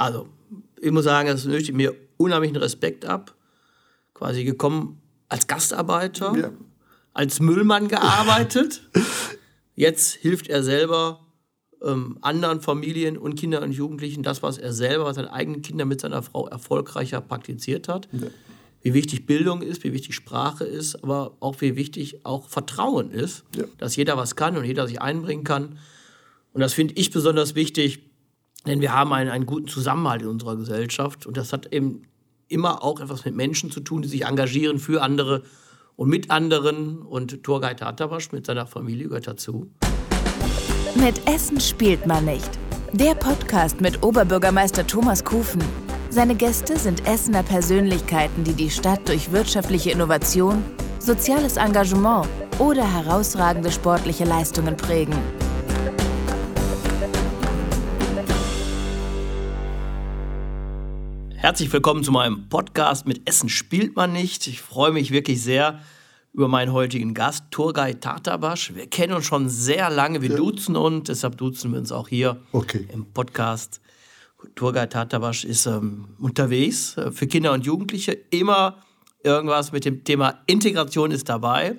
Also, ich muss sagen, das nötigt mir unheimlichen Respekt ab. Quasi gekommen als Gastarbeiter, ja. als Müllmann gearbeitet. Jetzt hilft er selber ähm, anderen Familien und Kindern und Jugendlichen das, was er selber, was seine eigenen Kinder mit seiner Frau erfolgreicher praktiziert hat. Ja. Wie wichtig Bildung ist, wie wichtig Sprache ist, aber auch wie wichtig auch Vertrauen ist, ja. dass jeder was kann und jeder sich einbringen kann. Und das finde ich besonders wichtig, denn wir haben einen, einen guten Zusammenhalt in unserer Gesellschaft und das hat eben immer auch etwas mit Menschen zu tun, die sich engagieren für andere und mit anderen. Und Turgay Tatawasch mit seiner Familie gehört dazu. Mit Essen spielt man nicht. Der Podcast mit Oberbürgermeister Thomas Kufen. Seine Gäste sind Essener Persönlichkeiten, die die Stadt durch wirtschaftliche Innovation, soziales Engagement oder herausragende sportliche Leistungen prägen. Herzlich willkommen zu meinem Podcast mit Essen spielt man nicht. Ich freue mich wirklich sehr über meinen heutigen Gast, Turgay Tatabasch. Wir kennen uns schon sehr lange, wir ja. duzen uns, deshalb duzen wir uns auch hier okay. im Podcast. Turgay Tatabasch ist ähm, unterwegs äh, für Kinder und Jugendliche. Immer irgendwas mit dem Thema Integration ist dabei.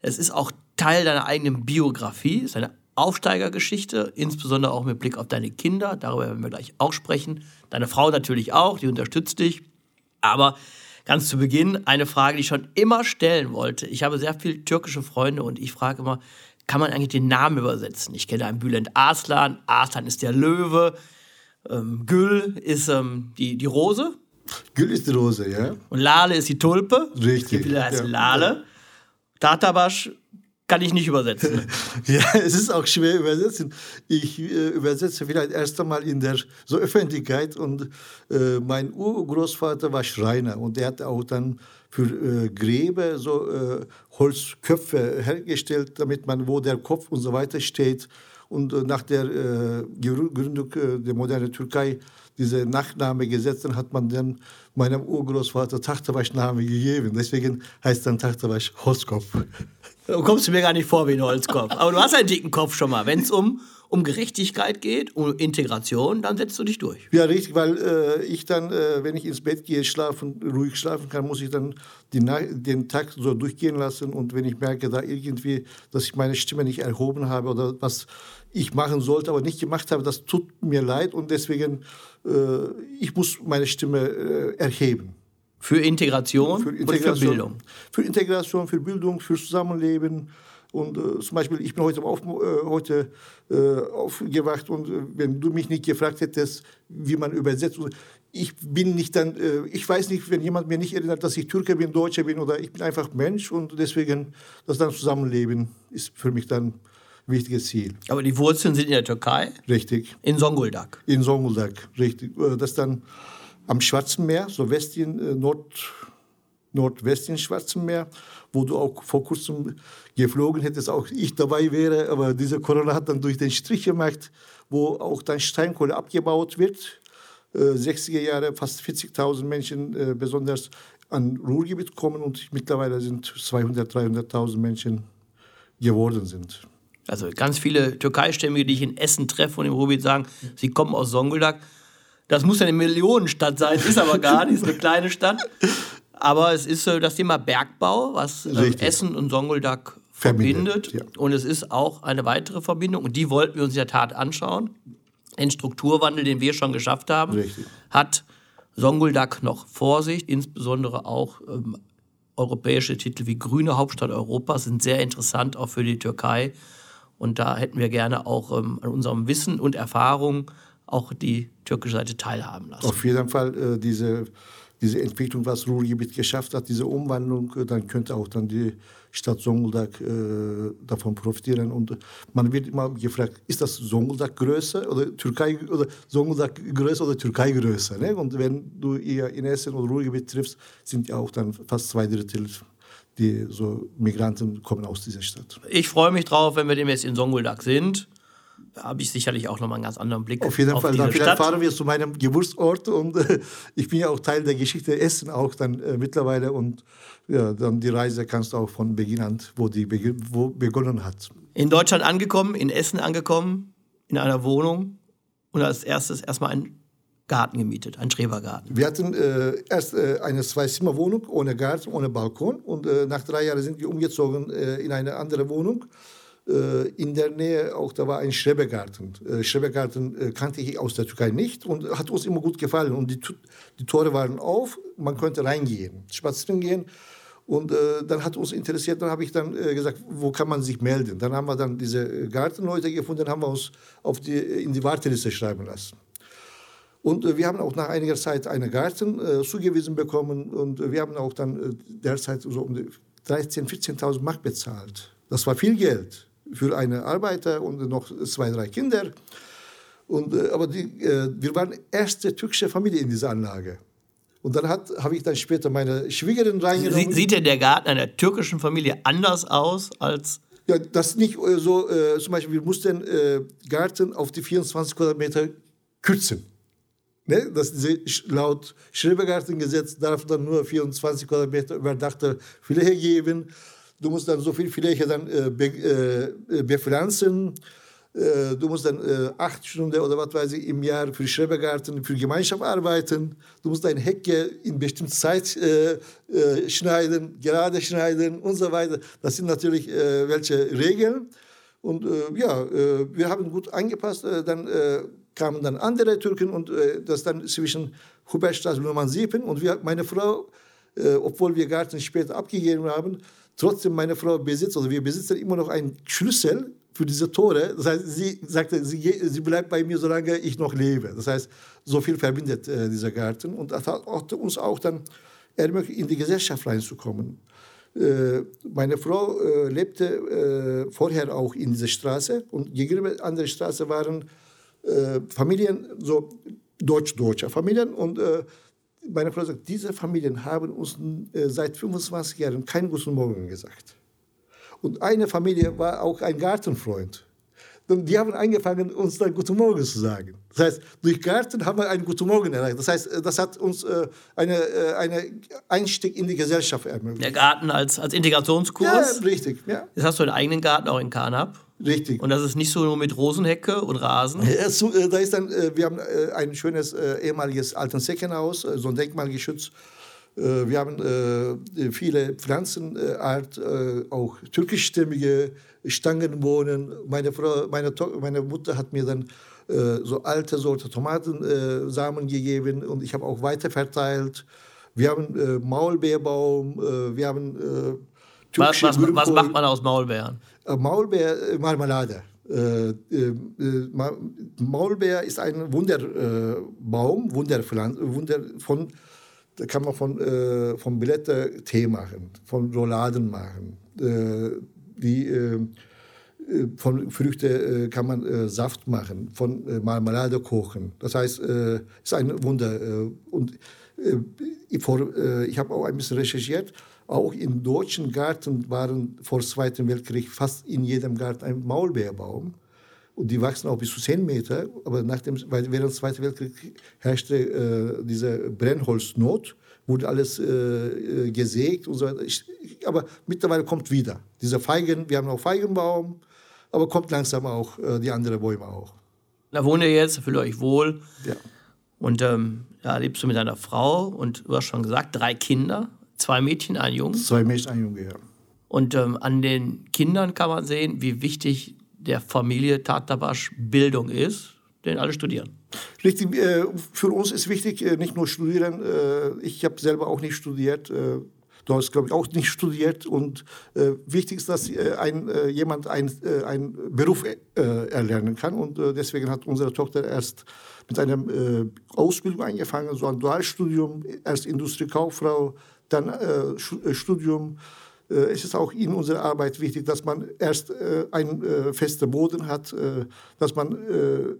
Es ist auch Teil deiner eigenen Biografie, ist eine Aufsteigergeschichte, insbesondere auch mit Blick auf deine Kinder. Darüber werden wir gleich auch sprechen. Deine Frau natürlich auch, die unterstützt dich. Aber ganz zu Beginn eine Frage, die ich schon immer stellen wollte. Ich habe sehr viele türkische Freunde und ich frage immer, kann man eigentlich den Namen übersetzen? Ich kenne einen Bülent Arslan, Arslan ist der Löwe, ähm, Gül ist ähm, die, die Rose. Gül ist die Rose, ja. Und Lale ist die Tulpe. Richtig. Die heißt ja. Lale. Tatabasch kann ich nicht übersetzen. ja, es ist auch schwer übersetzen. Ich äh, übersetze vielleicht erst einmal in der so Öffentlichkeit und äh, mein Urgroßvater war Schreiner und er hat auch dann für äh, Gräber so äh, Holzköpfe hergestellt, damit man wo der Kopf und so weiter steht. Und äh, nach der äh, Gründung der modernen Türkei diese Nachname gesetzt, dann hat man dann meinem Urgroßvater Tachterwasch-Name gegeben. Deswegen heißt dann Tachterwasch Holzkopf. Du kommst mir gar nicht vor wie ein Holzkopf. Aber du hast einen dicken Kopf schon mal. Wenn es um, um Gerechtigkeit geht, um Integration, dann setzt du dich durch. Ja, richtig, weil äh, ich dann, äh, wenn ich ins Bett gehe, schlafen, ruhig schlafen kann, muss ich dann die, den Tag so durchgehen lassen. Und wenn ich merke, da irgendwie, dass ich meine Stimme nicht erhoben habe oder was ich machen sollte, aber nicht gemacht habe, das tut mir leid. Und deswegen, äh, ich muss meine Stimme äh, erheben. Für Integration, für Integration, für Bildung? Für Integration, für Bildung, für Zusammenleben. Und äh, zum Beispiel, ich bin heute, auf, äh, heute äh, aufgewacht und äh, wenn du mich nicht gefragt hättest, wie man übersetzt, ich bin nicht dann, äh, ich weiß nicht, wenn jemand mir nicht erinnert, dass ich Türke bin, Deutscher bin oder ich bin einfach Mensch und deswegen das dann Zusammenleben ist für mich dann ein wichtiges Ziel. Aber die Wurzeln sind in der Türkei? Richtig. In Songuldak? In Songuldak, richtig. Äh, das dann am Schwarzen Meer, so Westien, äh, Nord, Nordwesten Schwarzen Meer, wo du auch vor kurzem geflogen hättest, auch ich dabei wäre, aber diese Corona hat dann durch den Strich gemacht, wo auch dann Steinkohle abgebaut wird. Äh, 60er Jahre fast 40.000 Menschen äh, besonders an Ruhrgebiet kommen und mittlerweile sind 200.000, 300.000 Menschen geworden sind. Also ganz viele Türkeistämmige, die ich in Essen treffe und im Ruhrgebiet sagen, sie kommen aus Songüldak das muss ja eine Millionenstadt sein, ist aber gar nicht, ist eine kleine Stadt. Aber es ist das Thema Bergbau, was äh, Essen und Songoldak verbindet. verbindet ja. Und es ist auch eine weitere Verbindung. Und die wollten wir uns in der Tat anschauen. Den Strukturwandel, den wir schon geschafft haben, Richtig. hat Songoldak noch vor sich. Insbesondere auch ähm, europäische Titel wie Grüne Hauptstadt Europas sind sehr interessant, auch für die Türkei. Und da hätten wir gerne auch ähm, an unserem Wissen und Erfahrung auch die türkische Seite teilhaben lassen. Auf jeden Fall äh, diese, diese Entwicklung, was Ruhrgebiet geschafft hat, diese Umwandlung, äh, dann könnte auch dann die Stadt Zonguldak äh, davon profitieren. Und man wird immer gefragt, ist das Zonguldak größer oder Türkei oder Zonguldak größer oder Türkei größer? Ne? Und wenn du eher in Essen oder Ruhrgebiet triffst, sind ja auch dann fast zwei Drittel die so Migranten kommen aus dieser Stadt. Ich freue mich drauf, wenn wir demnächst in Songuldak sind habe ich sicherlich auch nochmal einen ganz anderen Blick auf jeden auf Fall. Dann vielleicht fahren wir zu meinem Geburtsort und äh, ich bin ja auch Teil der Geschichte Essen auch dann äh, mittlerweile und ja, dann die Reise kannst du auch von Beginn an, wo die be wo begonnen hat. In Deutschland angekommen, in Essen angekommen, in einer Wohnung und als erstes erstmal ein Garten gemietet, einen Schrebergarten. Wir hatten äh, erst äh, eine Zwei-Zimmer-Wohnung ohne Garten, ohne Balkon. Und äh, nach drei Jahren sind wir umgezogen äh, in eine andere Wohnung. Äh, in der Nähe auch da war ein Schrebergarten. Äh, Schrebergarten kannte ich aus der Türkei nicht und hat uns immer gut gefallen. Und die, die Tore waren auf, man konnte reingehen, spazieren gehen. Und äh, dann hat uns interessiert, dann habe ich dann äh, gesagt, wo kann man sich melden? Dann haben wir dann diese Gartenleute gefunden, haben wir uns auf die, in die Warteliste schreiben lassen. Und äh, wir haben auch nach einiger Zeit einen Garten äh, zugewiesen bekommen und wir haben auch dann äh, derzeit so um 13.000, 14.000 Mark bezahlt. Das war viel Geld für einen Arbeiter und noch zwei, drei Kinder. Und, äh, aber die, wir waren erste türkische Familie in dieser Anlage. Und dann habe ich dann später meine Schwiegerin reingenommen. Sie, sieht denn der Garten einer türkischen Familie anders aus als... Ja, das nicht äh, so, äh, zum Beispiel, wir mussten äh, Garten auf die 24 Quadratmeter kürzen. Ne? Das laut Schrebergartengesetz darf dann nur 24 Quadratmeter überdachte Fläche geben. Du musst dann so viel Fläche dann äh, be, äh, bepflanzen. Äh, du musst dann äh, acht Stunden oder was weiß ich im Jahr für Schrebergarten, für Gemeinschaft arbeiten. Du musst deine Hecke in bestimmter Zeit äh, äh, schneiden, gerade schneiden und so weiter. Das sind natürlich äh, welche Regeln. Und äh, ja, wir haben gut angepasst. dann kamen dann andere Türken und das dann zwischen Hubertstraße und Nummern 7. Und wir, meine Frau, obwohl wir Garten später abgegeben haben, trotzdem meine Frau besitzt, oder wir besitzen immer noch einen Schlüssel für diese Tore. Das heißt, sie sagte, sie, sie bleibt bei mir, solange ich noch lebe. Das heißt, so viel verbindet äh, dieser Garten. Und das hat uns auch dann ermöglicht, in die Gesellschaft reinzukommen. Äh, meine Frau äh, lebte äh, vorher auch in dieser Straße und gegenüber an der Straße waren äh, Familien, so deutsch-deutsche Familien. Und meine Frau sagt, diese Familien haben uns seit 25 Jahren kein Guten Morgen gesagt. Und eine Familie war auch ein Gartenfreund. Und die haben angefangen, uns dann Guten Morgen zu sagen. Das heißt, durch Garten haben wir einen Guten Morgen erreicht. Das heißt, das hat uns äh, eine, äh, eine Einstieg in die Gesellschaft ermöglicht. Der Garten als, als Integrationskurs? Ja, richtig. Ja. Jetzt hast du einen eigenen Garten auch in Kanab. Richtig. Und das ist nicht so nur mit Rosenhecke und Rasen? So, äh, da ist dann, äh, wir haben äh, ein schönes ehemaliges alten Seckenhaus, so ein Denkmalgeschütz. Wir haben viele Pflanzenart, auch türkischstämmige Stangenbohnen. Meine, Frau, meine, meine Mutter hat mir dann so alte Sorte Tomatensamen gegeben und ich habe auch weiter verteilt. Wir haben Maulbeerbaum, wir haben was, was, was, macht man aus Maulbeeren? Maulbeermarmelade. Maulbeer ist ein Wunderbaum, Wunderpflanze, Wunder von da kann man von, äh, von Blätter Tee machen, von Rouladen machen. Äh, die, äh, äh von Früchten äh, kann man äh, Saft machen, von Marmelade kochen. Das heißt, es ist ein Wunder. und ich, ich habe auch ein bisschen recherchiert. Auch im deutschen Garten waren vor dem Zweiten Weltkrieg fast in jedem Garten ein Maulbeerbaum. Und die wachsen auch bis zu 10 Meter. Aber nach dem, während des Zweiten Weltkriegs herrschte äh, diese Brennholznot, wurde alles äh, äh, gesägt und so weiter. Ich, aber mittlerweile kommt wieder. Diese Feigen, wir haben auch Feigenbaum, aber kommt langsam auch äh, die anderen Bäume auch. Da wohnt ihr jetzt, fühlt euch wohl. Ja. Und ähm, da lebst du mit deiner Frau und du hast schon gesagt, drei Kinder, zwei Mädchen, ein Junge. Zwei Mädchen, ein Junge, ja. Und ähm, an den Kindern kann man sehen, wie wichtig der Familie Tatabasch Bildung ist, denn alle studieren. Richtig, äh, für uns ist wichtig, äh, nicht nur studieren. Äh, ich habe selber auch nicht studiert. Du hast, glaube ich, auch nicht studiert. Und wichtig ist, dass ein, jemand einen ein Beruf erlernen kann. Und deswegen hat unsere Tochter erst mit einer Ausbildung angefangen, so ein Dualstudium, erst Industriekauffrau, dann Studium äh, es ist auch in unserer Arbeit wichtig, dass man erst äh, einen äh, festen Boden hat, dass man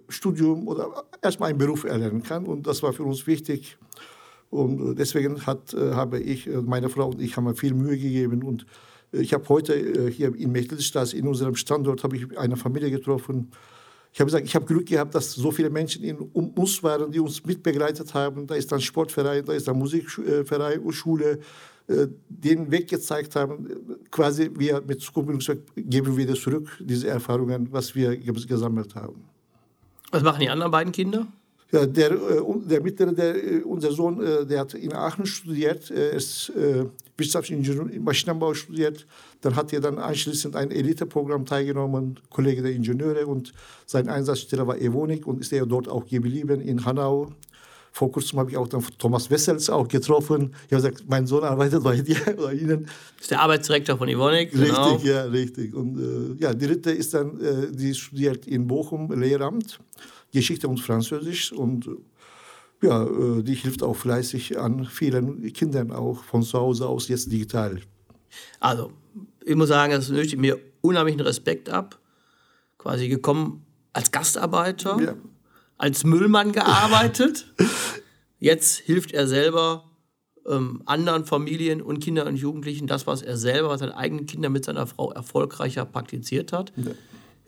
Studium oder erstmal einen Beruf erlernen kann. Und das war für uns wichtig. Und deswegen hat, habe ich, meine Frau und ich haben viel Mühe gegeben. Und ich habe heute hier in Mechtelstraße, in unserem Standort, habe ich eine Familie getroffen. Ich habe gesagt, ich habe Glück gehabt, dass so viele Menschen in, um uns waren, die uns mitbegleitet haben. Da ist dann Sportverein, da ist dann Musikverein und Schule, äh, den Weg gezeigt haben, quasi wir mit Zukunft geben wir das zurück, diese Erfahrungen, was wir gesammelt haben. Was machen die anderen beiden Kinder? Der, der mittlere, der, unser Sohn, der hat in Aachen studiert, er ist äh, Wirtschaftsingenieur im Maschinenbau studiert. Dann hat er dann anschließend ein Eliteprogramm teilgenommen, Kollege der Ingenieure und sein Einsatzstelle war Evonik und ist er dort auch geblieben in Hanau. Vor kurzem habe ich auch dann Thomas Wessels auch getroffen. Ich habe gesagt, mein Sohn arbeitet bei dir oder Ihnen. Ist der Arbeitsdirektor von Evonik. Genau. Richtig, ja, richtig. Und äh, ja, die dritte ist dann, äh, die studiert in Bochum Lehramt. Geschichte und Französisch und ja, äh, die hilft auch fleißig an vielen Kindern auch von zu Hause aus jetzt digital. Also, ich muss sagen, das nötigt mir unheimlichen Respekt ab. Quasi gekommen als Gastarbeiter, ja. als Müllmann gearbeitet. Jetzt hilft er selber ähm, anderen Familien und Kindern und Jugendlichen das, was er selber, was seine eigenen Kinder mit seiner Frau erfolgreicher praktiziert hat. Ja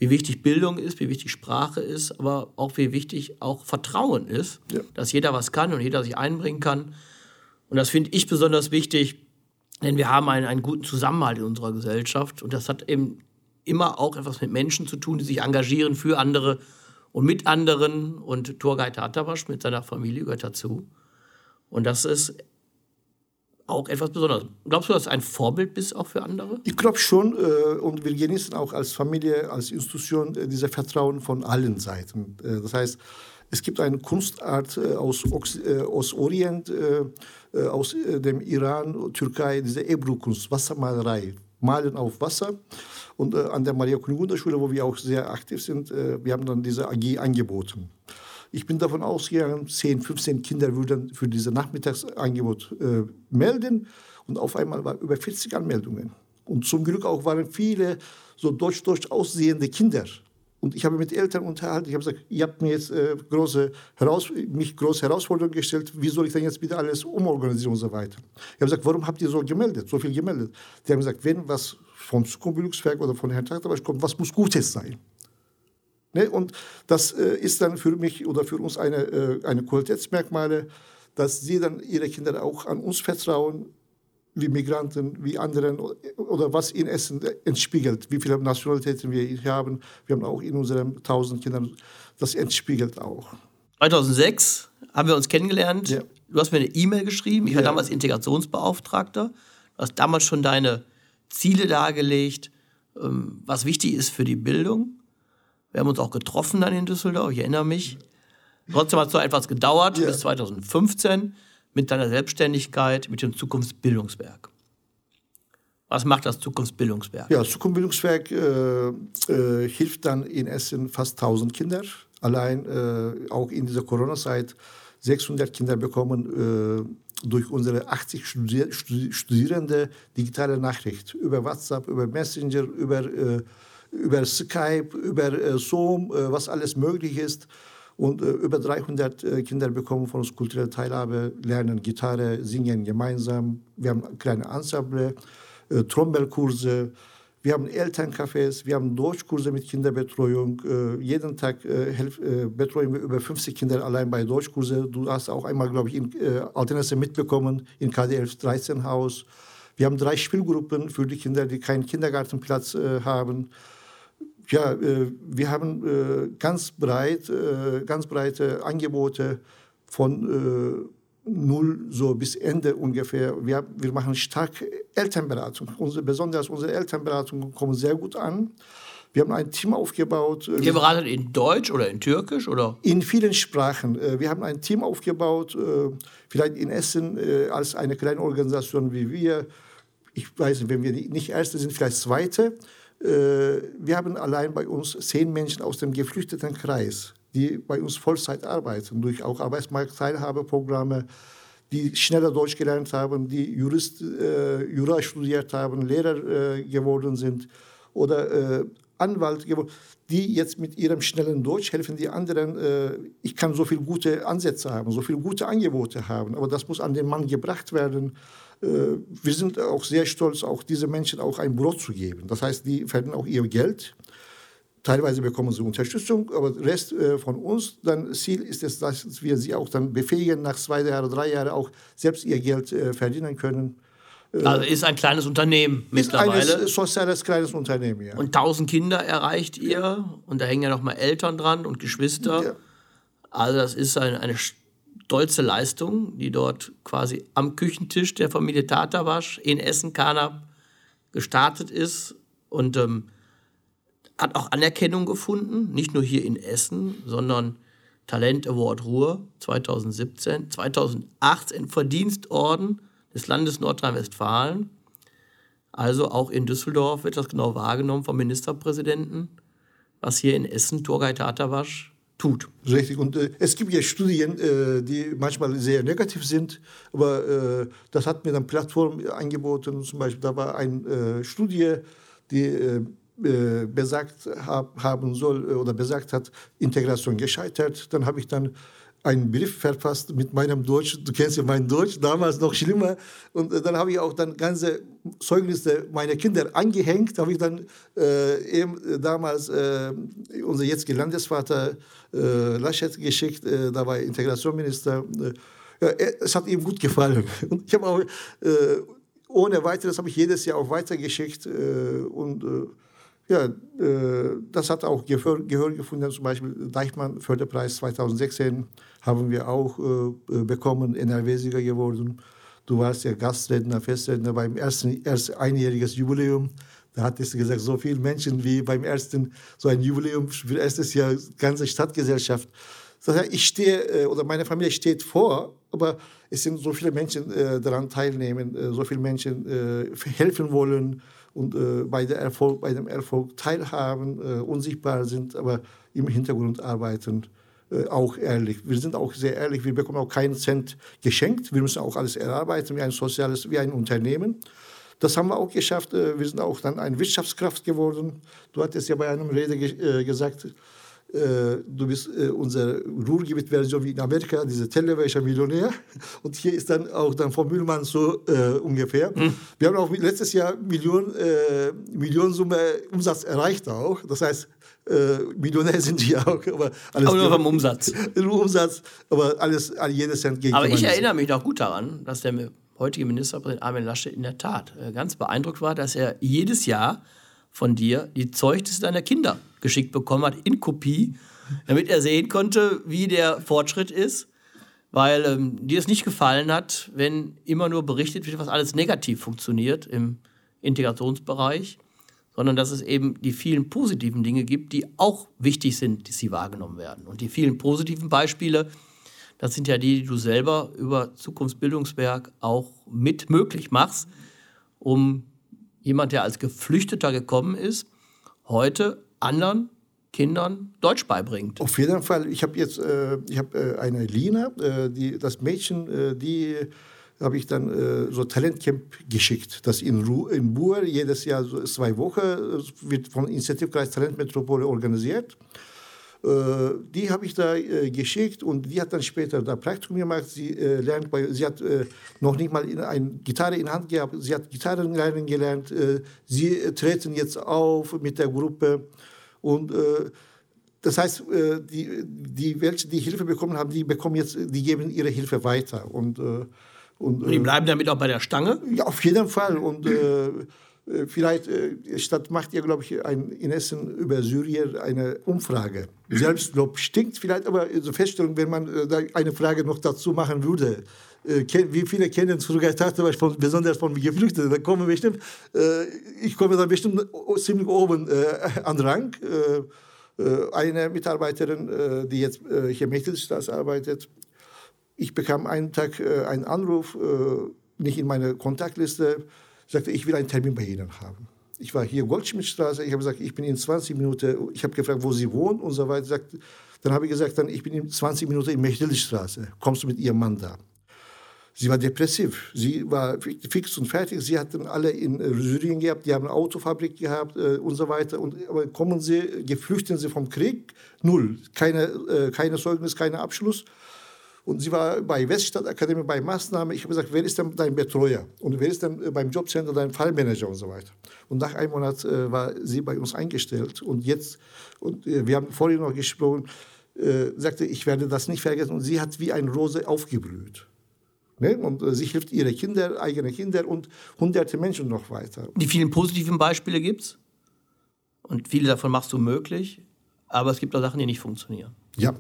wie wichtig Bildung ist, wie wichtig Sprache ist, aber auch wie wichtig auch Vertrauen ist, ja. dass jeder was kann und jeder sich einbringen kann. Und das finde ich besonders wichtig, denn wir haben einen, einen guten Zusammenhalt in unserer Gesellschaft und das hat eben immer auch etwas mit Menschen zu tun, die sich engagieren für andere und mit anderen. Und Turgay Tatabasch mit seiner Familie gehört dazu. Und das ist auch etwas Besonderes. Glaubst du, dass du ein Vorbild bist auch für andere? Ich glaube schon. Äh, und wir genießen auch als Familie, als Institution äh, dieses Vertrauen von allen Seiten. Äh, das heißt, es gibt eine Kunstart äh, aus, äh, aus Orient, äh, aus dem Iran, Türkei, diese Ebru-Kunst, Wassermalerei, Malen auf Wasser. Und an der Maria Kunigunda Schule, wo wir auch sehr aktiv sind, wir haben dann diese AG angeboten. Ich bin davon ausgegangen, 10, 15 Kinder würden für dieses Nachmittagsangebot äh, melden. Und auf einmal waren über 40 Anmeldungen. Und zum Glück auch waren viele so deutsch-deutsch aussehende Kinder. Und ich habe mit Eltern unterhalten. Ich habe gesagt, ihr habt mir jetzt äh, große Heraus mich große Herausforderungen gestellt. Wie soll ich denn jetzt bitte alles umorganisieren und so weiter? Ich habe gesagt, warum habt ihr so gemeldet, so viel gemeldet? Die haben gesagt, wenn was vom Zukunftsbildungswerk oder von Herrn Traktabasch kommt, was muss Gutes sein? Ne? Und das äh, ist dann für mich oder für uns eine, äh, eine Qualitätsmerkmale, dass sie dann ihre Kinder auch an uns vertrauen, wie Migranten, wie anderen oder was in Essen entspiegelt, wie viele Nationalitäten wir hier haben. Wir haben auch in unseren tausend Kindern, das entspiegelt auch. 2006 haben wir uns kennengelernt. Ja. Du hast mir eine E-Mail geschrieben. Ich war damals Integrationsbeauftragter. Du hast damals schon deine Ziele dargelegt, ähm, was wichtig ist für die Bildung. Wir haben uns auch getroffen dann in Düsseldorf, ich erinnere mich. Trotzdem hat es so etwas gedauert, ja. bis 2015 mit deiner Selbstständigkeit, mit dem Zukunftsbildungswerk. Was macht das Zukunftsbildungswerk? Ja, das Zukunftsbildungswerk äh, äh, hilft dann in Essen fast 1000 Kinder. Allein äh, auch in dieser Corona-Zeit 600 Kinder bekommen äh, durch unsere 80 Studi Studierende digitale Nachricht über WhatsApp, über Messenger, über äh, über Skype, über äh, Zoom, äh, was alles möglich ist. Und äh, über 300 Kinder bekommen von uns kulturelle Teilhabe, lernen Gitarre, singen gemeinsam. Wir haben kleine Ensemble, Trommelskurse. Wir haben Elterncafés, wir haben Deutschkurse mit Kinderbetreuung. jeden Tag betreuen wir über 50 Kinder allein bei Deutschkurse. Du hast auch einmal, glaube ich, in äh, Alternesse mitbekommen, in KD 13 Haus. Wir haben drei Spielgruppen für die Kinder, die keinen Kindergartenplatz haben ja, äh, wir haben äh, ganz breit, äh, ganz breite Angebote von null so bis Ende ungefähr. Wir, wir machen stark Elternberatung. Unsere, besonders unsere Elternberatungen kommen sehr gut an. Wir haben ein Team aufgebaut. Ihr beratet in Deutsch oder in Türkisch oder? In vielen Sprachen. Wir haben ein Team aufgebaut, vielleicht in Essen als eine kleine Organisation wie wir. Ich weiß nicht, wenn wir nicht Erste sind, vielleicht Zweite. Äh, wir haben allein bei uns zehn Menschen aus dem geflüchteten Kreis, die bei uns Vollzeit arbeiten, durch auch Arbeitsmarktteilhabeprogramme, die schneller Deutsch gelernt haben, die Jurist, äh, Jura studiert haben, Lehrer äh, geworden sind oder äh, Anwalt geworden, die jetzt mit ihrem schnellen Deutsch helfen die anderen. Äh, ich kann so viele gute Ansätze haben, so viele gute Angebote haben, aber das muss an den Mann gebracht werden. Äh, wir sind auch sehr stolz, auch diese Menschen auch ein Brot zu geben. Das heißt, die verdienen auch ihr Geld. Teilweise bekommen sie Unterstützung, aber der Rest äh, von uns, dann Ziel ist es, dass wir sie auch dann befähigen, nach zwei Jahren, drei Jahren auch selbst ihr Geld äh, verdienen können. Also ist ein kleines Unternehmen ist mittlerweile. Ein soziales kleines Unternehmen, ja. Und tausend Kinder erreicht ihr und da hängen ja noch mal Eltern dran und Geschwister. Ja. Also das ist eine, eine stolze Leistung, die dort quasi am Küchentisch der Familie Tatawasch in Essen-Karnap gestartet ist und ähm, hat auch Anerkennung gefunden, nicht nur hier in Essen, sondern Talent Award Ruhr 2017, 2018 Verdienstorden des Landes Nordrhein-Westfalen. Also auch in Düsseldorf wird das genau wahrgenommen vom Ministerpräsidenten, was hier in Essen Turgay Tatawasch tut. Richtig. Und äh, es gibt ja Studien, äh, die manchmal sehr negativ sind, aber äh, das hat mir dann Plattform angeboten. Zum Beispiel, da war eine äh, Studie, die äh, äh, besagt hab, haben soll oder besagt hat, Integration gescheitert. Dann habe ich dann einen Brief verfasst mit meinem Deutsch. Du kennst ja mein Deutsch, damals noch schlimmer. Und äh, dann habe ich auch dann ganze Zeugnisse meiner Kinder angehängt. Habe ich dann äh, eben damals äh, unser jetziger Landesvater äh, Laschet geschickt. Äh, da war Integrationsminister. Äh, ja, es hat ihm gut gefallen. Und ich habe auch ohne weiteres habe ich jedes Jahr auch weitergeschickt und ja, äh, das hat auch Gehör, Gehör, gefunden. Zum Beispiel Deichmann Förderpreis 2016 haben wir auch äh, bekommen, NRW-Sieger geworden. Du warst ja Gastredner, Festredner beim ersten, ersten einjähriges Jubiläum. Da hattest du gesagt, so viele Menschen wie beim ersten, so ein Jubiläum für erstes Jahr, ganze Stadtgesellschaft. Das heißt, ich stehe, äh, oder meine Familie steht vor, aber es sind so viele Menschen äh, daran teilnehmen, äh, so viele Menschen äh, helfen wollen und äh, bei, der Erfolg, bei dem Erfolg teilhaben, äh, unsichtbar sind, aber im Hintergrund arbeiten, äh, auch ehrlich. Wir sind auch sehr ehrlich, wir bekommen auch keinen Cent geschenkt, wir müssen auch alles erarbeiten wie ein soziales, wie ein Unternehmen. Das haben wir auch geschafft. Äh, wir sind auch dann eine Wirtschaftskraft geworden. Du hattest ja bei einem Rede ge äh, gesagt, du bist äh, unsere Ruhrgebiet-Version wie in Amerika, diese Television Millionär. Und hier ist dann auch dann von Müllmann so äh, ungefähr. Mhm. Wir haben auch letztes Jahr Million, äh, Millionensumme Umsatz erreicht auch. Das heißt, äh, Millionär sind wir auch. Aber, alles aber nur vom Umsatz. Nur Umsatz, aber alles, jedes Cent geht. Aber ich erinnere mich noch gut daran, dass der heutige Ministerpräsident Armin Laschet in der Tat äh, ganz beeindruckt war, dass er jedes Jahr von dir die Zeugnisse deiner Kinder geschickt bekommen hat in Kopie, damit er sehen konnte, wie der Fortschritt ist, weil ähm, dir es nicht gefallen hat, wenn immer nur berichtet wird, was alles negativ funktioniert im Integrationsbereich, sondern dass es eben die vielen positiven Dinge gibt, die auch wichtig sind, dass sie wahrgenommen werden. Und die vielen positiven Beispiele, das sind ja die, die du selber über Zukunftsbildungswerk auch mit möglich machst, um jemand, der als Geflüchteter gekommen ist, heute anderen Kindern Deutsch beibringt. Auf jeden Fall. Ich habe jetzt äh, ich hab, äh, eine Lina, äh, die, das Mädchen, äh, die habe ich dann äh, so Talentcamp geschickt. Das in, Ru in Buhr jedes Jahr so zwei Wochen wird vom Initiativkreis Talentmetropole organisiert. Äh, die habe ich da äh, geschickt und die hat dann später da Praktikum gemacht. Sie äh, lernt bei, sie hat noch nicht mal eine Gitarre in Hand gehabt. Sie hat Gitarren lernen gelernt. sie treten jetzt auf mit der Gruppe und das heißt, die, die welche die Hilfe bekommen haben, die bekommen jetzt, die geben ihre Hilfe weiter und und, und die bleiben damit auch bei der Stange? Ja, auf jeden Fall und vielleicht, äh, Stadt macht ja, glaube ich, ein, in Essen über Syrien eine Umfrage. Selbstlob stinkt vielleicht, aber so Feststellung, wenn man äh, eine Frage noch dazu machen würde, wie viele kennen Surrogatate, besonders von Geflüchteten, da kommen bestimmt, ich komme da bestimmt ziemlich oben an Rang. eine Mitarbeiterin, die jetzt hier Mächtigstraße arbeitet, ich bekam einen Tag einen Anruf, nicht in meine Kontaktliste, sagte, ich will einen Termin bei Ihnen haben. Ich war hier Goldschmidtstraße, ich habe gesagt, ich bin in 20 Minuten, ich habe gefragt, wo Sie wohnen und so weiter. Sagt, dann habe ich gesagt, dann, ich bin in 20 Minuten in Mechtelstraße, kommst du mit Ihrem Mann da? Sie war depressiv. Sie war fix und fertig. Sie hatten alle in äh, Syrien gehabt, die haben eine Autofabrik gehabt äh, und so weiter. Und, aber kommen sie, geflüchten sie vom Krieg, null. Keine, äh, keine Zeugnis, kein Abschluss. Und sie war bei Weststadtakademie bei Maßnahme. Ich habe gesagt, wer ist denn dein Betreuer? Und wer ist denn äh, beim Jobcenter dein Fallmanager und so weiter? Und nach einem Monat äh, war sie bei uns eingestellt. Und jetzt, und äh, wir haben vorhin noch gesprochen, äh, sagte, ich werde das nicht vergessen. Und sie hat wie eine Rose aufgeblüht. Ne? Und äh, sie hilft ihre Kinder, eigene Kinder und hunderte Menschen noch weiter. Die vielen positiven Beispiele gibt es. Und viele davon machst du möglich. Aber es gibt auch Sachen, die nicht funktionieren. Ja,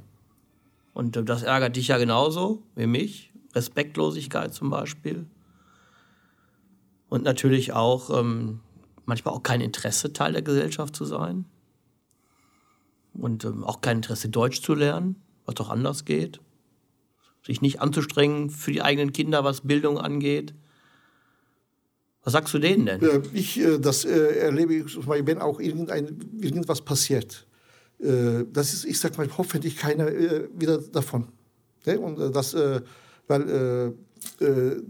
Und das ärgert dich ja genauso wie mich. Respektlosigkeit zum Beispiel. Und natürlich auch ähm, manchmal auch kein Interesse, Teil der Gesellschaft zu sein. Und ähm, auch kein Interesse, Deutsch zu lernen, was doch anders geht. Sich nicht anzustrengen für die eigenen Kinder, was Bildung angeht. Was sagst du denen denn? Ich, äh, das äh, erlebe ich, wenn auch irgendein, irgendwas passiert. Das ist, ich sag mal, hoffentlich keiner wieder davon. Ne? Und das, weil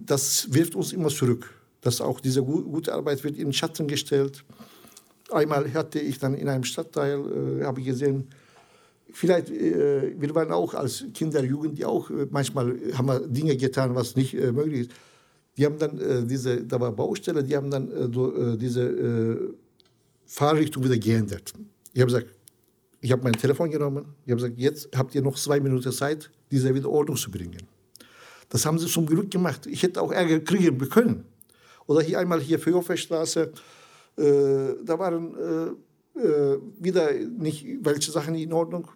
das wirft uns immer zurück. Dass auch diese gute Arbeit wird in Schatten gestellt. Einmal hatte ich dann in einem Stadtteil, habe ich gesehen, vielleicht, wir waren auch als Kinder, Jugend, auch manchmal haben wir Dinge getan, was nicht möglich ist die haben dann äh, diese, da war Baustelle, die haben dann äh, äh, diese äh, Fahrrichtung wieder geändert. Ich habe gesagt, ich habe mein Telefon genommen, ich habe gesagt, jetzt habt ihr noch zwei Minuten Zeit, diese wieder Ordnung zu bringen. Das haben sie zum Glück gemacht. Ich hätte auch Ärger kriegen können. Oder hier einmal hier für Straße, äh, da waren äh, wieder nicht welche Sachen in Ordnung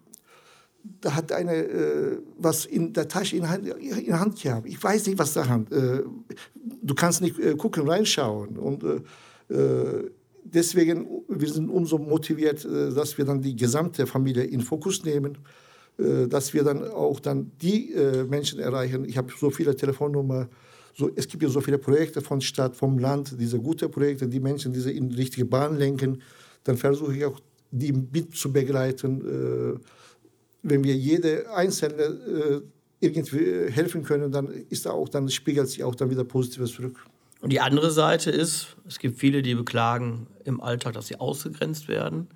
da hat eine äh, was in der Tasche in Hand, in Hand gehabt. Ich weiß nicht, was da Hand. Äh, du kannst nicht äh, gucken, reinschauen. Und äh, äh, deswegen wir sind umso motiviert, äh, dass wir dann die gesamte Familie in Fokus nehmen, dass wir dann auch dann die Menschen erreichen. Ich habe so viele Telefonnummern. So, es gibt ja so viele Projekte von Stadt, vom Land, diese guten Projekte, die Menschen diese in die richtige Bahn lenken. Dann versuche ich auch, die mit zu begleiten wenn wir jede Einzelne äh, irgendwie helfen können, dann ist da auch, dann spiegelt sich auch dann wieder Positives zurück. Und die andere Seite ist, es gibt viele, die beklagen im Alltag, dass sie ausgegrenzt werden,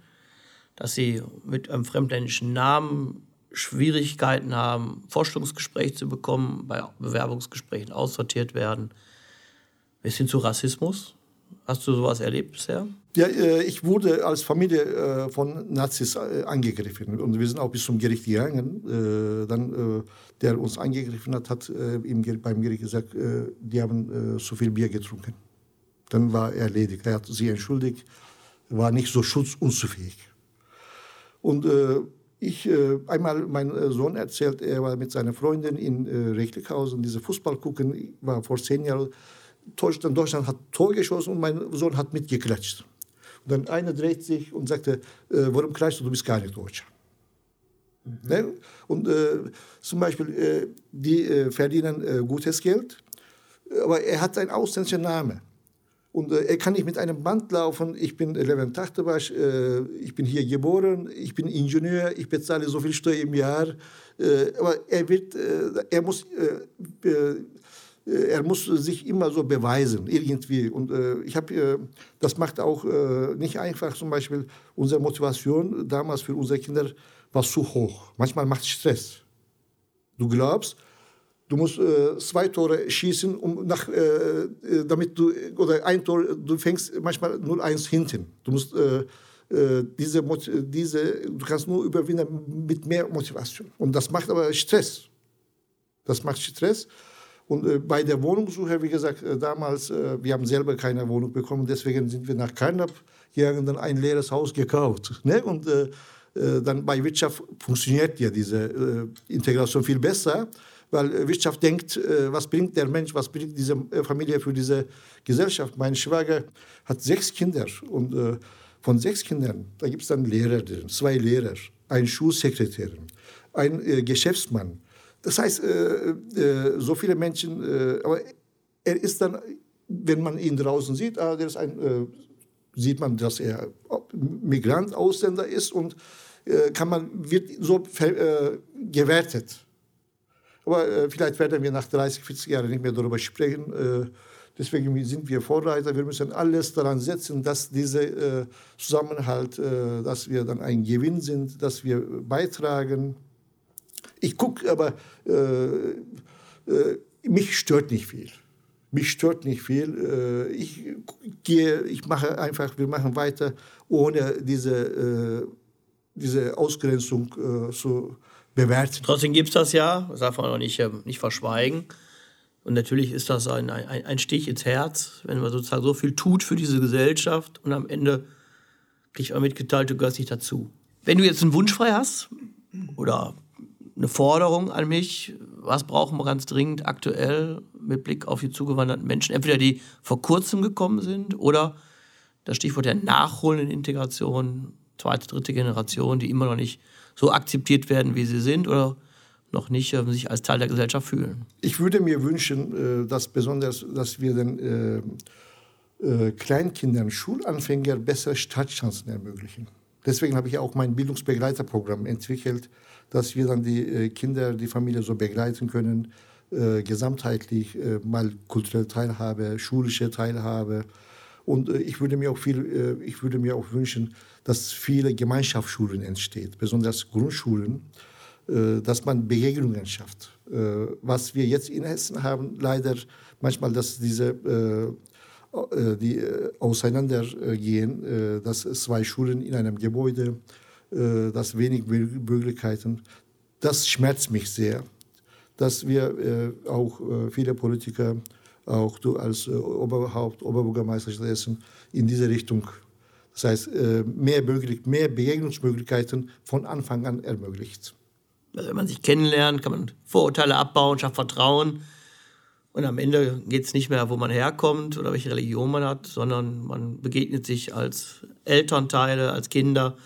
dass sie mit einem fremdländischen Namen Schwierigkeiten haben, Vorstellungsgespräche zu bekommen, bei Bewerbungsgesprächen aussortiert werden, bis hin zu Rassismus. Hast du sowas erlebt bisher? Ja, äh, ich wurde als Familie äh, von Nazis äh, angegriffen und wir sind auch bis zum Gericht gegangen. Dann, der uns angegriffen hat, hat beim Gericht gesagt, die haben zu viel Bier getrunken. Dann war er erledigt. Er hat sich entschuldigt, war nicht so schutzunzufähig. Und ich, einmal mein Sohn erzählt, er war mit seiner Freundin in Recklickhausen, diese Fußball gucken, war vor zehn Jahren Deutschland, Deutschland hat Tor geschossen und mein Sohn hat mitgeklatscht. Und dann einer dreht sich und sagte, äh, warum klatschst du, du bist gar nicht Deutscher. Mhm. Ne? Und äh, zum Beispiel, äh, die äh, verdienen äh, gutes Geld, aber er hat einen ausländischen Namen. Und er kann nicht mit einem Band laufen, ich bin Levent Tachtebasch, ich bin hier geboren, ich bin Ingenieur, ich bezahle so viel Steuer im Jahr. aber er, wird, er muss er muss sich immer so beweisen, irgendwie. Und äh, ich habe, äh, das macht auch äh, nicht einfach, zum Beispiel unsere Motivation damals für unsere Kinder war zu hoch. Manchmal macht es Stress. Du glaubst, du musst äh, zwei Tore schießen, um nach, äh, damit du, oder ein Tor, du fängst manchmal 0-1 hinten. Du musst diese, diese, du kannst nur überwinden mit mehr Motivation. Und das macht aber Stress. Das macht Stress. Und äh, bei der Wohnungssuche, wie gesagt, äh, damals, äh, wir haben selber keine Wohnung bekommen, deswegen sind wir nach Karnap gegangen, dann ein leeres Haus gekauft. Ne? Und dann bei Wirtschaft funktioniert ja diese Integration viel besser, weil Wirtschaft denkt, was bringt der Mensch, was bringt diese Familie für diese Gesellschaft. Mein Schwager hat sechs Kinder und von sechs Kindern, da gibt es dann Lehrer zwei Lehrer, ein Schulsekretär, ein Geschäftsmann, das heißt, äh, äh, so viele Menschen, äh, aber er ist dann, wenn man ihn draußen sieht, ah, der ist ein, äh, sieht man, dass er Migrant, Ausländer ist und äh, kann man, wird so äh, gewertet. Aber vielleicht werden wir nach 30, 40 Jahren nicht mehr darüber sprechen. Deswegen sind wir Vorreiter. Wir müssen alles daran setzen, dass dieser Zusammenhalt, dass wir dann ein Gewinn sind, dass wir beitragen. Ich gucke, aber äh, äh, mich stört nicht viel. Mich stört nicht viel. Äh, ich gehe, ich mache einfach, wir machen weiter, ohne diese, äh, diese Ausgrenzung äh, zu bewerten. Trotzdem gibt es das ja, das darf man auch nicht, ähm, nicht verschweigen. Und natürlich ist das ein, ein, ein Stich ins Herz, wenn man sozusagen so viel tut für diese Gesellschaft und am Ende kriegt man mitgeteilt, du gehörst nicht dazu. Wenn du jetzt einen Wunsch frei hast oder eine Forderung an mich, was brauchen wir ganz dringend aktuell mit Blick auf die zugewanderten Menschen, entweder die vor kurzem gekommen sind oder das Stichwort der nachholenden Integration, zweite, dritte Generation, die immer noch nicht so akzeptiert werden, wie sie sind oder noch nicht äh, sich als Teil der Gesellschaft fühlen. Ich würde mir wünschen, äh, dass besonders, dass wir den äh, äh, Kleinkindern, Schulanfängern bessere Startchancen ermöglichen. Deswegen habe ich auch mein Bildungsbegleiterprogramm entwickelt, dass wir dann die äh, Kinder, die Familie so begleiten können, äh, gesamtheitlich äh, mal kulturelle Teilhabe, schulische Teilhabe. Und ich würde mir auch viel, ich würde mir auch wünschen, dass viele Gemeinschaftsschulen entsteht, besonders Grundschulen, dass man Begegnungen schafft. was wir jetzt in Hessen haben, leider manchmal, dass diese die auseinandergehen, dass zwei Schulen in einem Gebäude äh, das wenig Möglichkeiten. Das schmerzt mich sehr, dass wir äh, auch äh, viele Politiker, auch du als Oberhaupt, Oberbürgermeister Essen, in diese Richtung, das heißt mehr, möglich, mehr Begegnungsmöglichkeiten von Anfang an ermöglicht. Also wenn man sich kennenlernt, kann man Vorurteile abbauen, schafft Vertrauen. Und am Ende geht es nicht mehr, wo man herkommt oder welche Religion man hat, sondern man begegnet sich als Elternteile, als Kinder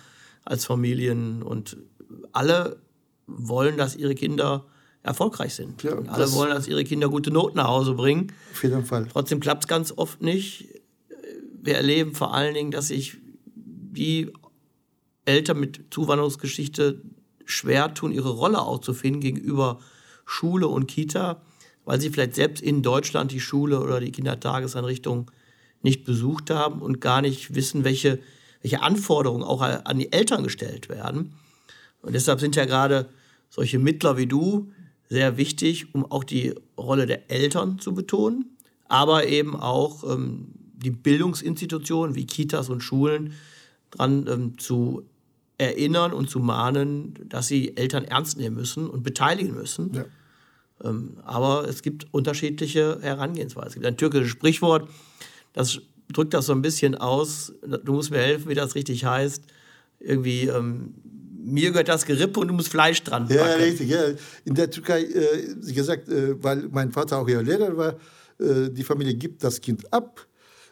als Familien und alle wollen, dass ihre Kinder erfolgreich sind. Ja, alle wollen, dass ihre Kinder gute Noten nach Hause bringen. Auf jeden Fall. Trotzdem klappt es ganz oft nicht. Wir erleben vor allen Dingen, dass sich die Eltern mit Zuwanderungsgeschichte schwer tun, ihre Rolle auszufinden gegenüber Schule und Kita, weil sie vielleicht selbst in Deutschland die Schule oder die Kindertageseinrichtung nicht besucht haben und gar nicht wissen, welche welche Anforderungen auch an die Eltern gestellt werden. Und deshalb sind ja gerade solche Mittler wie du sehr wichtig, um auch die Rolle der Eltern zu betonen, aber eben auch ähm, die Bildungsinstitutionen wie Kitas und Schulen daran ähm, zu erinnern und zu mahnen, dass sie Eltern ernst nehmen müssen und beteiligen müssen. Ja. Ähm, aber es gibt unterschiedliche Herangehensweisen. Es gibt ein türkisches Sprichwort, das drückt das so ein bisschen aus. Du musst mir helfen, wie das richtig heißt. Irgendwie, ähm, mir gehört das Gerippe und du musst Fleisch dran packen. Ja, richtig. Ja. In der Türkei, äh, wie gesagt, äh, weil mein Vater auch ja Lehrer war, äh, die Familie gibt das Kind ab.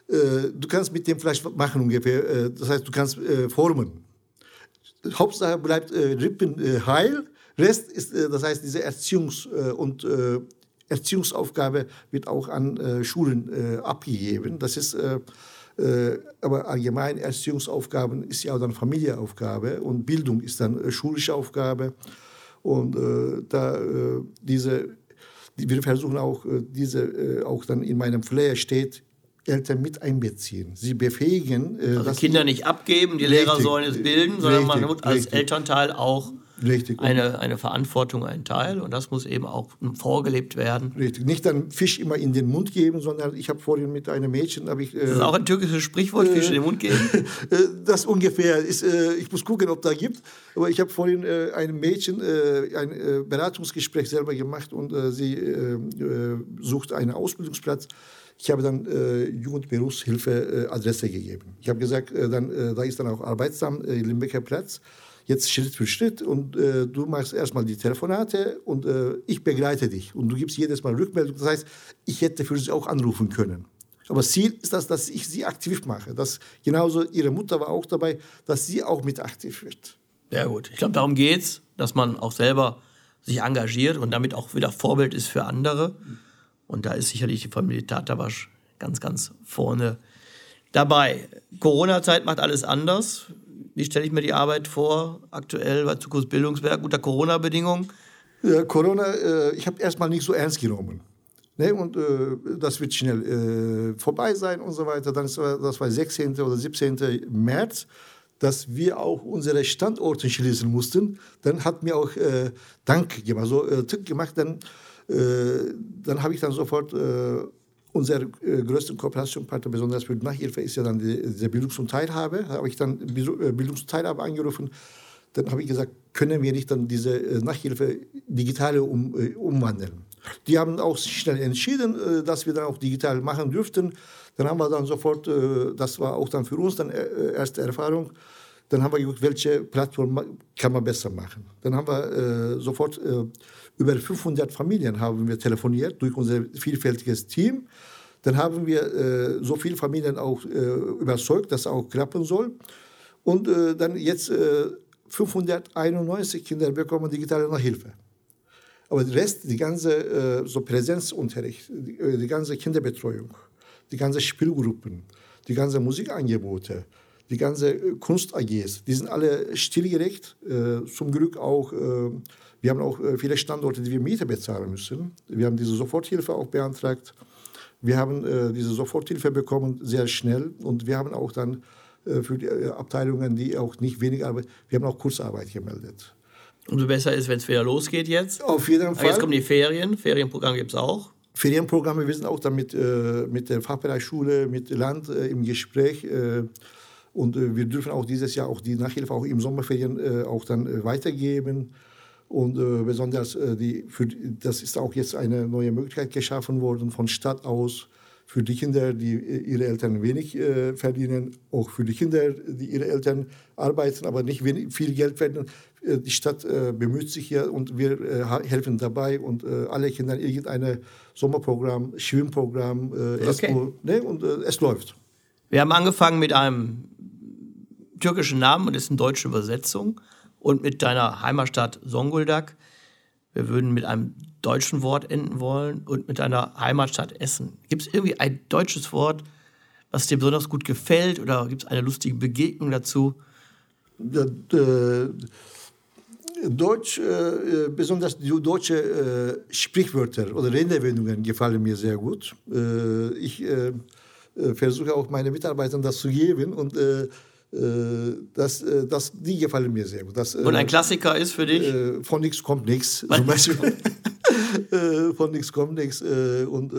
Äh, du kannst mit dem Fleisch machen ungefähr. Äh, das heißt, du kannst äh, formen. Hauptsache bleibt Rippen heil. Rest ist, das heißt, diese Erziehungs- und Erziehungsaufgabe wird auch an äh, Schulen äh, abgegeben. Das ist äh, äh aber allgemein Erziehungsaufgaben ist ja auch dann Familieaufgabe und Bildung ist dann äh, schulische Aufgabe. Und äh, da diese, die, wir versuchen auch diese auch dann in meinem Flair steht, Eltern mit einbeziehen. Sie befähigen. also Kinder nicht abgeben, die richtig, Lehrer sollen es bilden, sondern richtig, man muss als richtig. Elternteil auch Richtig. Eine, eine Verantwortung, ein Teil. Und das muss eben auch vorgelebt werden. Richtig. Nicht dann Fisch immer in den Mund geben, sondern ich habe vorhin mit einem Mädchen. Ich, äh, das ist auch ein türkisches Sprichwort, Fisch in den Mund geben? Äh, das ungefähr. Ist, äh, ich muss gucken, ob da gibt. Aber ich habe vorhin äh, einem Mädchen äh, ein äh, Beratungsgespräch selber gemacht und sie sucht einen Ausbildungsplatz. Ich habe dann äh, Jugendberufshilfe äh, Adresse gegeben. Ich habe gesagt, äh, dann, da ist dann auch Arbeitsamt Limbecker Platz jetzt Schritt für Schritt und äh, du machst erstmal die Telefonate und äh, ich begleite dich und du gibst jedes Mal Rückmeldung. Das heißt, ich hätte für sie auch anrufen können. Aber Ziel ist das, dass ich sie aktiv mache. Dass genauso ihre Mutter war auch dabei, dass sie auch mit aktiv wird. Sehr gut. Ich glaube, darum geht es, dass man auch selber sich engagiert und damit auch wieder Vorbild ist für andere. Und da ist sicherlich die Familie Tatabasch ganz, ganz vorne dabei. Corona-Zeit macht alles anders. Wie stelle ich mir die Arbeit vor, aktuell bei Zukunftsbildungswerk unter Corona-Bedingungen? Ja, Corona, äh, ich habe erstmal nicht so ernst genommen. Ne? Und äh, das wird schnell äh, vorbei sein und so weiter. Dann ist, das war 16. oder 17. März, dass wir auch unsere Standorte schließen mussten. Dann hat mir auch äh, Dank gemacht, so äh, Tick gemacht. Dann, äh, dann habe ich dann sofort äh, unser äh, größter Kooperationspartner, besonders für Nachhilfe, ist ja dann die, die Bildungs- und Teilhabe. Da habe ich dann äh, Bildungs- und Teilhabe angerufen. Dann habe ich gesagt, können wir nicht dann diese äh, Nachhilfe digitale um, äh, umwandeln? Die haben auch schnell entschieden, äh, dass wir dann auch digital machen dürften. Dann haben wir dann sofort, äh, das war auch dann für uns dann erste Erfahrung, Dann haben wir geguckt, welche Plattform kann man besser machen. Dann haben wir äh, sofort äh, über 500 Familien haben wir telefoniert durch unser vielfältiges Team. Dann haben wir äh, so viele Familien auch äh, überzeugt, dass es auch klappen soll. Und äh, dann jetzt 591 Kinder bekommen digitale Nachhilfe. Aber der Rest, die ganze so Präsenzunterricht, die, die ganze Kinderbetreuung, die ganze Spielgruppen, die ganze Musikangebote, die ganze äh, Kunst-AGs, die sind alle stillgelegt. Äh, zum Glück auch, äh, wir haben auch äh, viele Standorte, die wir Miete bezahlen müssen. Wir haben diese Soforthilfe auch beantragt. Wir haben äh, diese Soforthilfe bekommen sehr schnell und wir haben auch dann äh, für die Abteilungen, die auch nicht wenig arbeiten, wir haben auch Kurzarbeit gemeldet. Umso besser ist, wenn es wieder losgeht jetzt. Auf jeden Fall. Aber jetzt kommen die Ferien. Ferienprogramm gibt es auch. Ferienprogramme, wir sind auch damit äh, mit der Fachbereichsschule, mit Land äh, im Gespräch. Äh, und äh, wir dürfen auch dieses Jahr auch die Nachhilfe auch im Sommerferien äh, auch dann äh, weitergeben. Und besonders die, für, das ist auch jetzt eine neue Möglichkeit geschaffen worden von Stadt aus für die Kinder, die ihre Eltern wenig verdienen, auch für die Kinder, die ihre Eltern arbeiten, aber nicht wenig, viel Geld verdienen. Die Stadt bemüht sich hier und wir helfen dabei und alle Kinder irgendein Sommerprogramm, Schwimmprogramm, okay. es, ne, und es läuft. Wir haben angefangen mit einem türkischen Namen und ist eine deutsche Übersetzung. Und mit deiner Heimatstadt Songuldak. Wir würden mit einem deutschen Wort enden wollen und mit deiner Heimatstadt Essen. Gibt es irgendwie ein deutsches Wort, was dir besonders gut gefällt oder gibt es eine lustige Begegnung dazu? Ja, äh, Deutsch, äh, besonders die deutsche äh, Sprichwörter oder Redewendungen gefallen mir sehr gut. Äh, ich äh, äh, versuche auch meine Mitarbeitern das zu geben und das, äh, das, die gefallen mir sehr gut. Das, Und ein äh, Klassiker ist für dich? Von nichts kommt nichts, zum Beispiel. von nichts kommt nichts. Und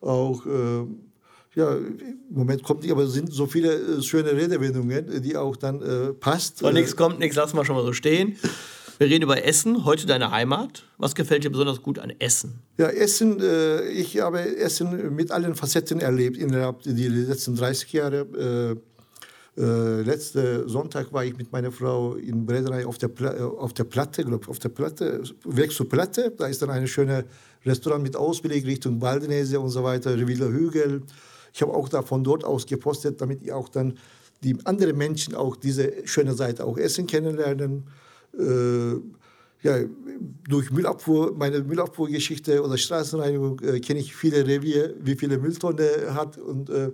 auch, ja, im Moment kommt nicht, aber es sind so viele schöne Redewendungen, die auch dann passt. Von nichts kommt nichts, lass mal schon mal so stehen. Wir reden über Essen, heute deine Heimat. Was gefällt dir besonders gut an Essen? Ja, Essen, äh, ich habe Essen mit allen Facetten erlebt innerhalb der letzten 30 Jahre. Äh, letzten Sonntag war ich mit meiner Frau in Bredernei auf der, Pla äh, auf der Platte, glaub, auf der Platte, weg zur Platte. Da ist dann ein schönes Restaurant mit Ausblick Richtung Baldenese und so weiter, Revilla Hügel. Ich habe auch da von dort aus gepostet, damit ihr auch dann die anderen Menschen auch diese schöne Seite auch Essen kennenlernen. Äh, ja, durch Müllabfuhr, meine Müllabfuhrgeschichte oder Straßenreinigung äh, kenne ich viele Revier, wie viele Mülltonne hat und äh,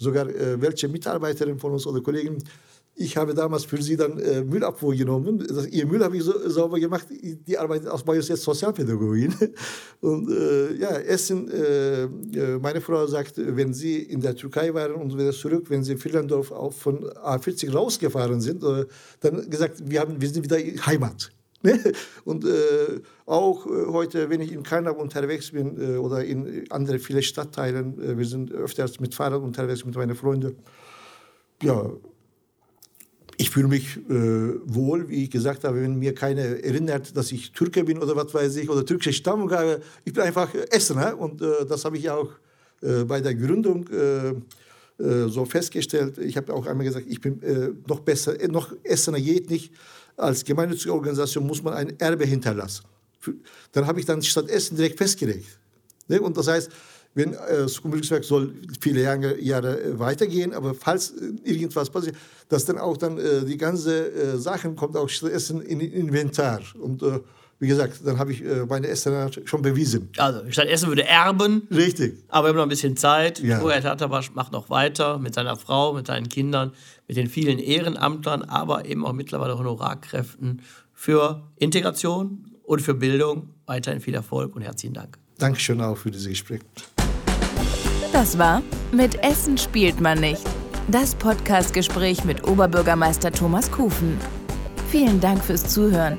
sogar äh, welche Mitarbeiterin von uns oder Kollegen, ich habe damals für sie dann äh, Müllabfuhr genommen. Das, ihr Müll habe ich so, sauber gemacht. Die arbeitet aus Majos jetzt Sozialpädagogin. Und äh, ja, Essen, äh, äh, meine Frau sagt, wenn sie in der Türkei waren und wieder zurück, wenn sie in auch von A40 rausgefahren sind, äh, dann gesagt, wir, haben, wir sind wieder Heimat. Ne? Und äh, auch äh, heute, wenn ich in Karnap unterwegs bin äh, oder in anderen vielen Stadtteilen, äh, wir sind öfters mit Fahrrad unterwegs mit meinen Freunden. Ja, ich fühle mich äh, wohl, wie ich gesagt habe, wenn mir keiner erinnert, dass ich Türke bin oder was weiß ich, oder türkische Stammung habe. Ich bin einfach Essener und äh, das habe ich auch bei der Gründung so festgestellt. Ich habe auch einmal gesagt, ich bin noch besser, noch Essener geht nicht als gemeinnützige Organisation muss man ein Erbe hinterlassen. Dann habe ich dann Stadt Essen direkt festgelegt. Ne? Und das heißt, wenn äh, das Kommunikationswerk soll viele Jahre, Jahre äh, weitergehen, aber falls äh, irgendwas passiert, dass dann auch dann äh, die ganze äh, Sachen kommt auch Stadt Essen in Inventar und äh, wie gesagt, dann habe ich äh, meine Essen schon bewiesen. Also, Stadt Essen würde erben. Richtig. Aber wir haben noch ein bisschen Zeit. Ja. Florian Tattabasch macht noch weiter mit seiner Frau, mit seinen Kindern, mit den vielen Ehrenamtlern, aber eben auch mittlerweile Honorarkräften für Integration und für Bildung. Weiterhin viel Erfolg und herzlichen Dank. Dankeschön auch für dieses Gespräch. Das war Mit Essen spielt man nicht. Das Podcastgespräch mit Oberbürgermeister Thomas Kufen. Vielen Dank fürs Zuhören